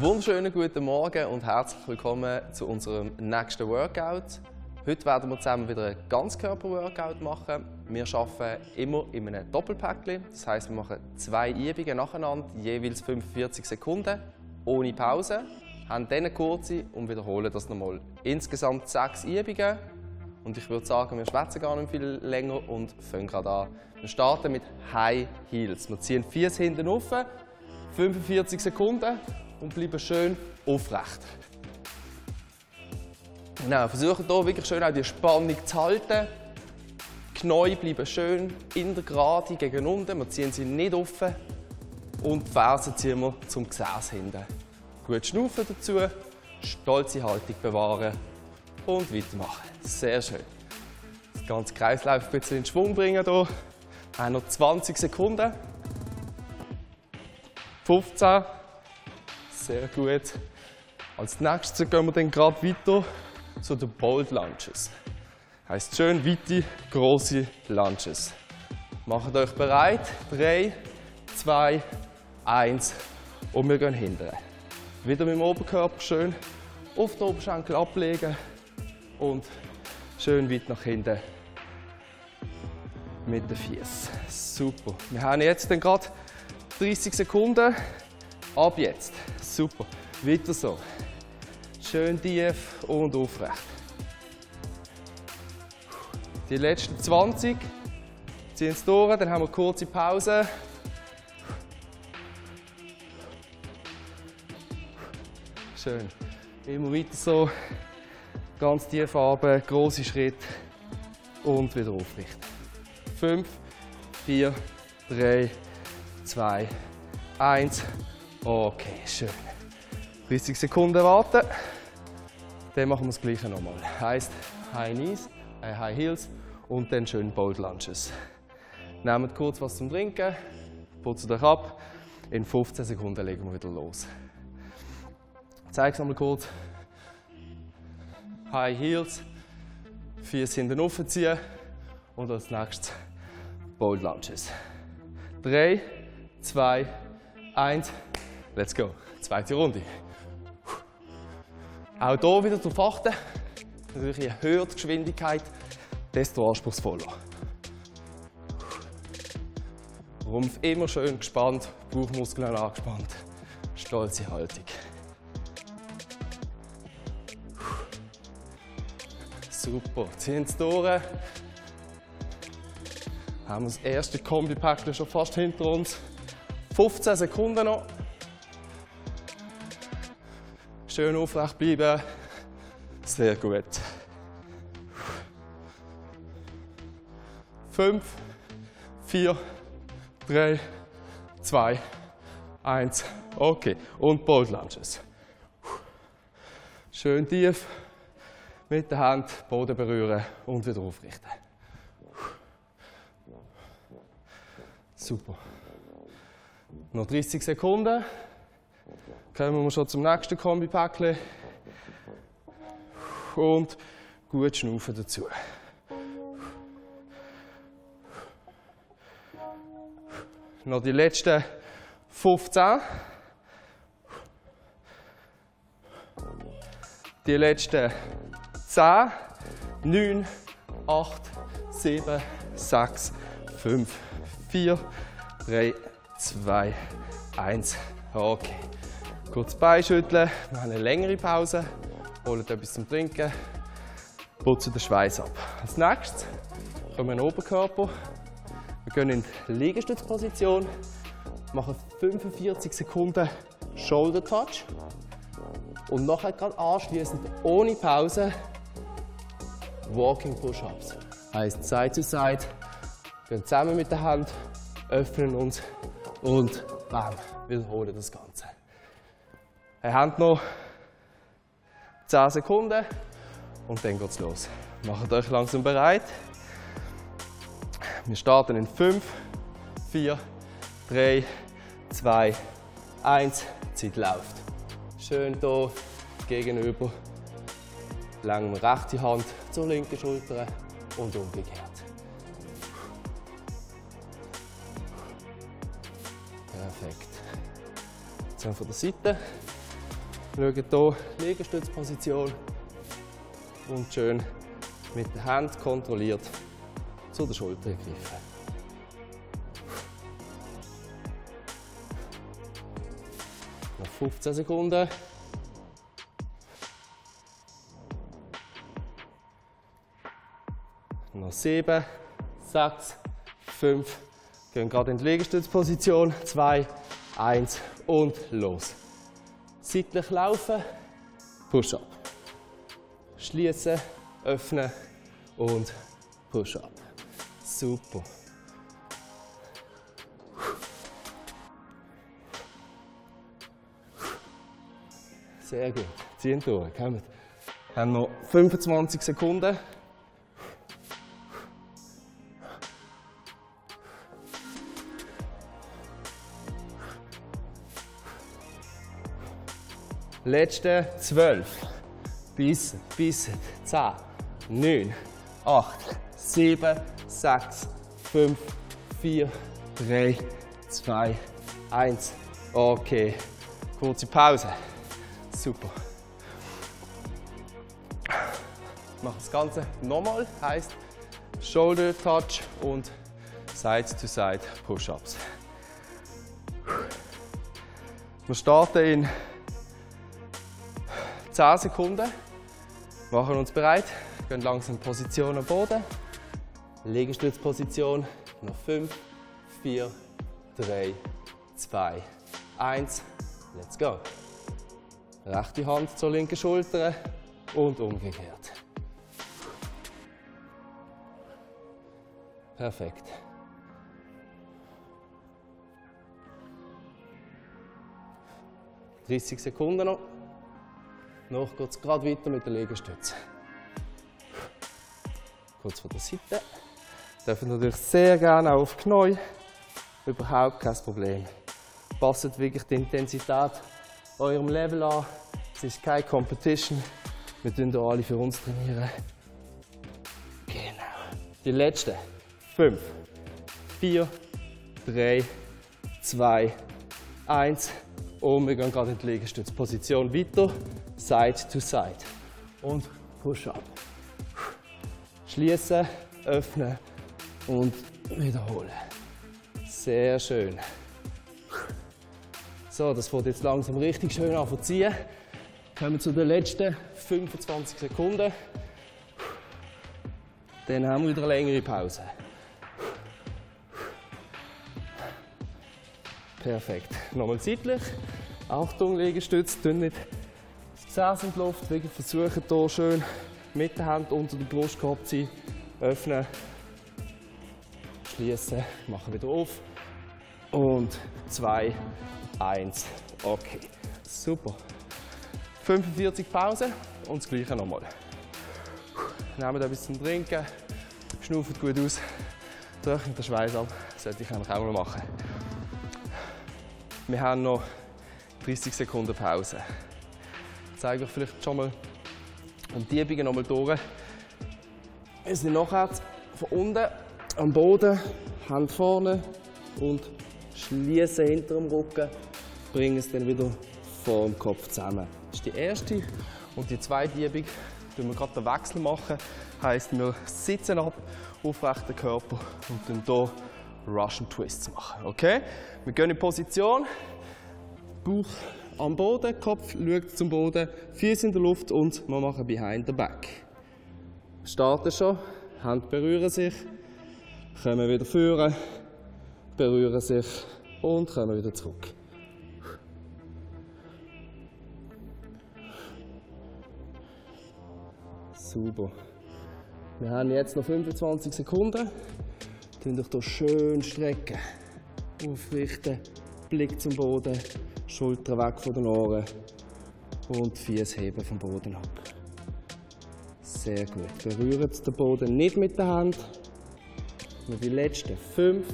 Wunderschönen guten Morgen und herzlich willkommen zu unserem nächsten Workout. Heute werden wir zusammen wieder ein Ganzkörper-Workout machen. Wir arbeiten immer in einem Doppelpäckchen. Das heißt, wir machen zwei Übungen nacheinander, jeweils 45 Sekunden, ohne Pause. Haben dann eine kurze und wiederholen das nochmal. Insgesamt sechs Übungen. Und ich würde sagen, wir schwätzen gar nicht viel länger und fangen gerade an. Wir starten mit High Heels. Wir ziehen Füße hinten auf, 45 Sekunden und bleiben schön aufrecht. Genau, versuchen hier wirklich schön auch die Spannung zu halten. Die Knie bleiben schön in der Gerade gegen unten. Wir ziehen sie nicht offen. Und die Fersen ziehen wir zum Gesäß hinten. Gut schnaufen dazu, stolze Haltung bewahren und weitermachen. Sehr schön. Das ganze Kreislauf ein bisschen in Schwung bringen hier. Auch noch 20 Sekunden. 15. Sehr gut. Als nächstes gehen wir dann gerade weiter zu den Bold Lunges. Heißt schön weite, große Lunges. Macht euch bereit. 3, 2, 1 und wir gehen hinten. Wieder mit dem Oberkörper schön auf den Oberschenkel ablegen und schön weit nach hinten mit den Füßen. Super. Wir haben jetzt gerade 30 Sekunden. Ab jetzt. Super. Weiter so. Schön tief und aufrecht. Die letzten 20. Ziehen es durch, dann haben wir eine kurze Pause. Schön. Immer weiter so. Ganz tief runter, große Schritt und wieder aufrichten. 5, 4, 3, 2, 1. Okay, schön. 30 Sekunden warten. Dann machen wir das gleiche nochmal. Heißt High Knees, äh High Heels und dann schön Bold Lunges. Nehmt kurz was zum Trinken, putzt euch ab. In 15 Sekunden legen wir wieder los. Ich zeige es nochmal kurz. High Heels, Füße hinten aufziehen und als nächstes Bold Lunges. 3, 2, 1, let's go. Zweite Runde. Auch hier wieder darauf achten. Natürlich je höher die Geschwindigkeit, desto anspruchsvoller. Rumpf immer schön gespannt, Bauchmuskeln angespannt. Stolze Haltung. Super, ziehen es durch. Haben wir das erste Kombipäckchen schon fast hinter uns. 15 Sekunden noch. Schön aufrecht bleiben. Sehr gut. 5, 4, 3, 2, 1. Okay. Und Bold Lunges. Schön tief. Mit der Hand Boden berühren und wieder aufrichten. Super. Noch 30 Sekunden. Kommen wir schon zum nächsten Kombipäckchen. Und gut schnaufen dazu. Noch die letzten 15. Die letzten 10, 9, 8, 7, 6, 5, 4, 3, 2, 1. Okay. Kurz beischütteln, wir haben eine längere Pause, holen etwas zum Trinken, putzen den Schweiß ab. Als nächstes kommen wir in den Oberkörper. Wir gehen in die Liegestützposition, machen 45 Sekunden Shoulder Touch und nachher gerade anschließend ohne Pause Walking Push-Ups. Heißt Side to Side, gehen zusammen mit der Hand, öffnen uns und bam, wiederholen das Ganze. Wir haben noch 10 Sekunden und dann geht's los. Macht euch langsam bereit. Wir starten in 5, 4, 3, 2, 1. Zeit läuft. Schön hier gegenüber. Wir rechte Hand zur linken Schulter und umgekehrt. Perfekt. Jetzt von der Seite. Schauen hier, Liegestützposition und schön mit der Hand kontrolliert zu der Schulter greifen. Noch 15 Sekunden. Noch 7, 6, 5. Gehen gerade in die Liegestützposition. 2, 1 und los. Seitlich laufen, Push-up. Schließen, öffnen und Push-up. Super. Sehr gut. Ziehen durch. Kommt. Wir haben noch 25 Sekunden. Letzte 12. Bissen, bissen. 10, 9, 8, 7, 6, 5, 4, 3, 2, 1. Okay. Kurze Pause. Super. Mach das Ganze nochmal. Heißt Shoulder Touch und Side to Side Push-Ups. Wir starten in 10 Sekunden. Machen uns bereit. Gehen langsam Position am Boden. Liegestützposition. Noch 5, 4, 3, 2, 1. Let's go. Rechte Hand zur linken Schulter und umgekehrt. Perfekt. Dreißig Sekunden noch. Noch geht es gerade weiter mit der Liegestütze. Kurz von der Seite. Dürfen natürlich sehr gerne auch auf die. Überhaupt kein Problem. Passt wirklich die Intensität eurem Level an. Es ist keine Competition. Wir tun hier alle für uns trainieren. Genau. Die letzte. 5, 4, 3, 2, 1. Und wir gehen gerade in die Liegestützposition weiter. Side to Side. Und Push-Up. Schließen, öffnen und wiederholen. Sehr schön. So, das wird jetzt langsam richtig schön anziehen. Kommen wir zu den letzten 25 Sekunden. Dann haben wir wieder eine längere Pause. Perfekt. Nochmal seitlich. Achtung, Liegestütz, tun nicht Zähne in die Luft. Wirklich versuchen hier schön mit der Hand unter der Brustkorb zu sein. Öffnen, schließen, machen wieder auf. Und zwei, eins. Okay, super. 45 Pause und das gleiche nochmal. Nehmt etwas zum Trinken, schnauft gut aus, trocknet den Schweiß ab. Das sollte ich eigentlich auch mal machen. Wir haben noch 30 Sekunden Pause. Zeige euch vielleicht schon mal um die Übungen nochmal durch. Wir sind nachher von unten am Boden, Hand vorne und schließen hinter dem Rücken, bringen es dann wieder vor dem Kopf zusammen. Das ist die erste. Und die zweite Übung, die wir gerade den Wechsel machen, heisst, wir sitzen ab, aufrechten Körper und dann hier Russian Twists machen. Okay? Wir gehen in Position, Bauch am Boden, Kopf schaut zum Boden, Füße in der Luft und wir machen Behind the Back. Starten schon, Hände berühren sich, kommen wieder führen, berühren sich und kommen wieder zurück. Super. Wir haben jetzt noch 25 Sekunden. Tun euch hier schön strecken. Aufrichten, Blick zum Boden, Schultern weg von den Ohren und Füße heben vom Boden ab. Sehr gut. Berührt den Boden nicht mit der Hand. Nur die letzten 5,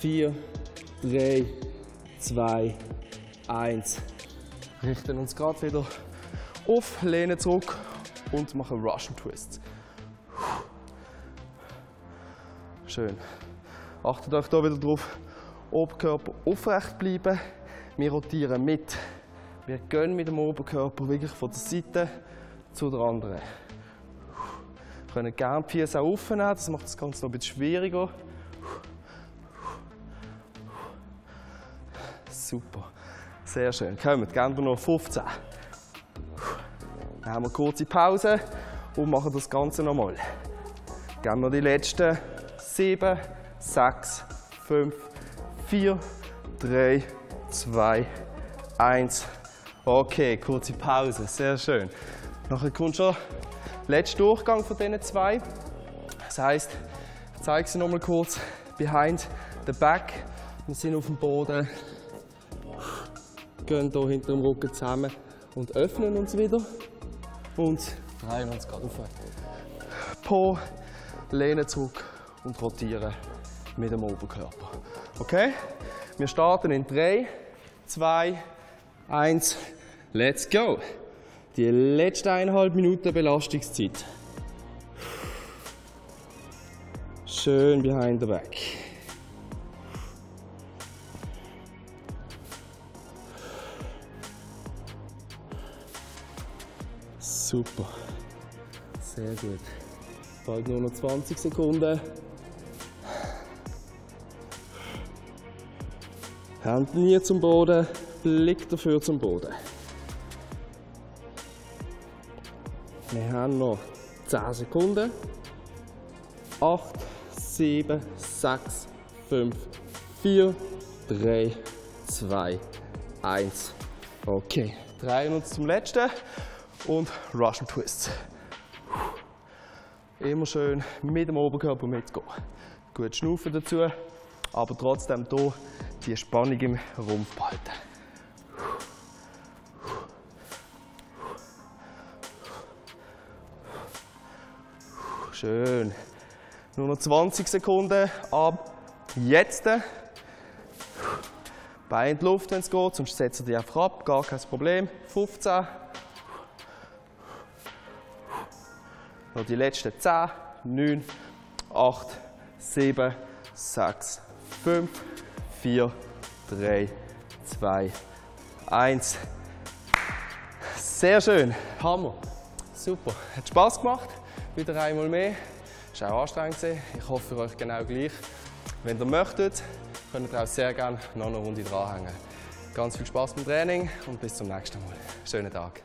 4, 3, 2, 1. Richten uns gerade wieder auf, lehnen zurück und machen Russian Twists. Schön. Achtet euch hier wieder drauf, Oberkörper aufrecht bleiben. Wir rotieren mit Wir gehen mit dem Oberkörper wirklich von der Seite zu der anderen. Wir können gerne die Füße auch aufnehmen, das macht das Ganze noch ein bisschen schwieriger. Super, sehr schön. Kommen, gehen wir noch 15. Dann haben wir eine kurze Pause und machen das Ganze nochmal. Gehen wir die letzten 7, 6, 5, 4, 3, 2, 1. Okay, kurze Pause, sehr schön. Nachher kommt schon der letzte Durchgang von diesen zwei. Das heisst, ich zeige sie nochmal kurz. Behind the back. Wir sind auf dem Boden, gehen hier hinter dem Rücken zusammen und öffnen uns wieder. Und drehen uns gerade auf. Po, lehnen zurück und rotieren mit dem Oberkörper. Okay? Wir starten in 3, 2, 1, let's go! Die letzte eineinhalb Minuten Belastungszeit. Schön behind the back. Super. Sehr gut. Bald nur noch 20 Sekunden. Hände nie zum Boden, Blick dafür zum Boden. Wir haben noch 10 Sekunden. 8, 7, 6, 5, 4, 3, 2, 1. Okay, drehen uns zum letzten und Russian Twists. Immer schön mit dem Oberkörper mitgehen. Gut schnaufen dazu, aber trotzdem hier die Spannung im Rumpf behalten. Schön. Nur noch 20 Sekunden ab jetzt. Bein in die Luft, wenn es geht, sonst setzt ihr einfach ab, gar kein Problem. 15. Noch die letzten 10, 9, 8, 7, 6, 5, 4, 3, 2, 1. Sehr schön. Hammer. Super. Hat Spaß gemacht. Wieder einmal mehr. Es war auch anstrengend. Ich hoffe für euch genau gleich. Wenn ihr möchtet, könnt ihr auch sehr gerne noch eine Runde dranhängen. Ganz viel Spaß beim Training und bis zum nächsten Mal. Schönen Tag.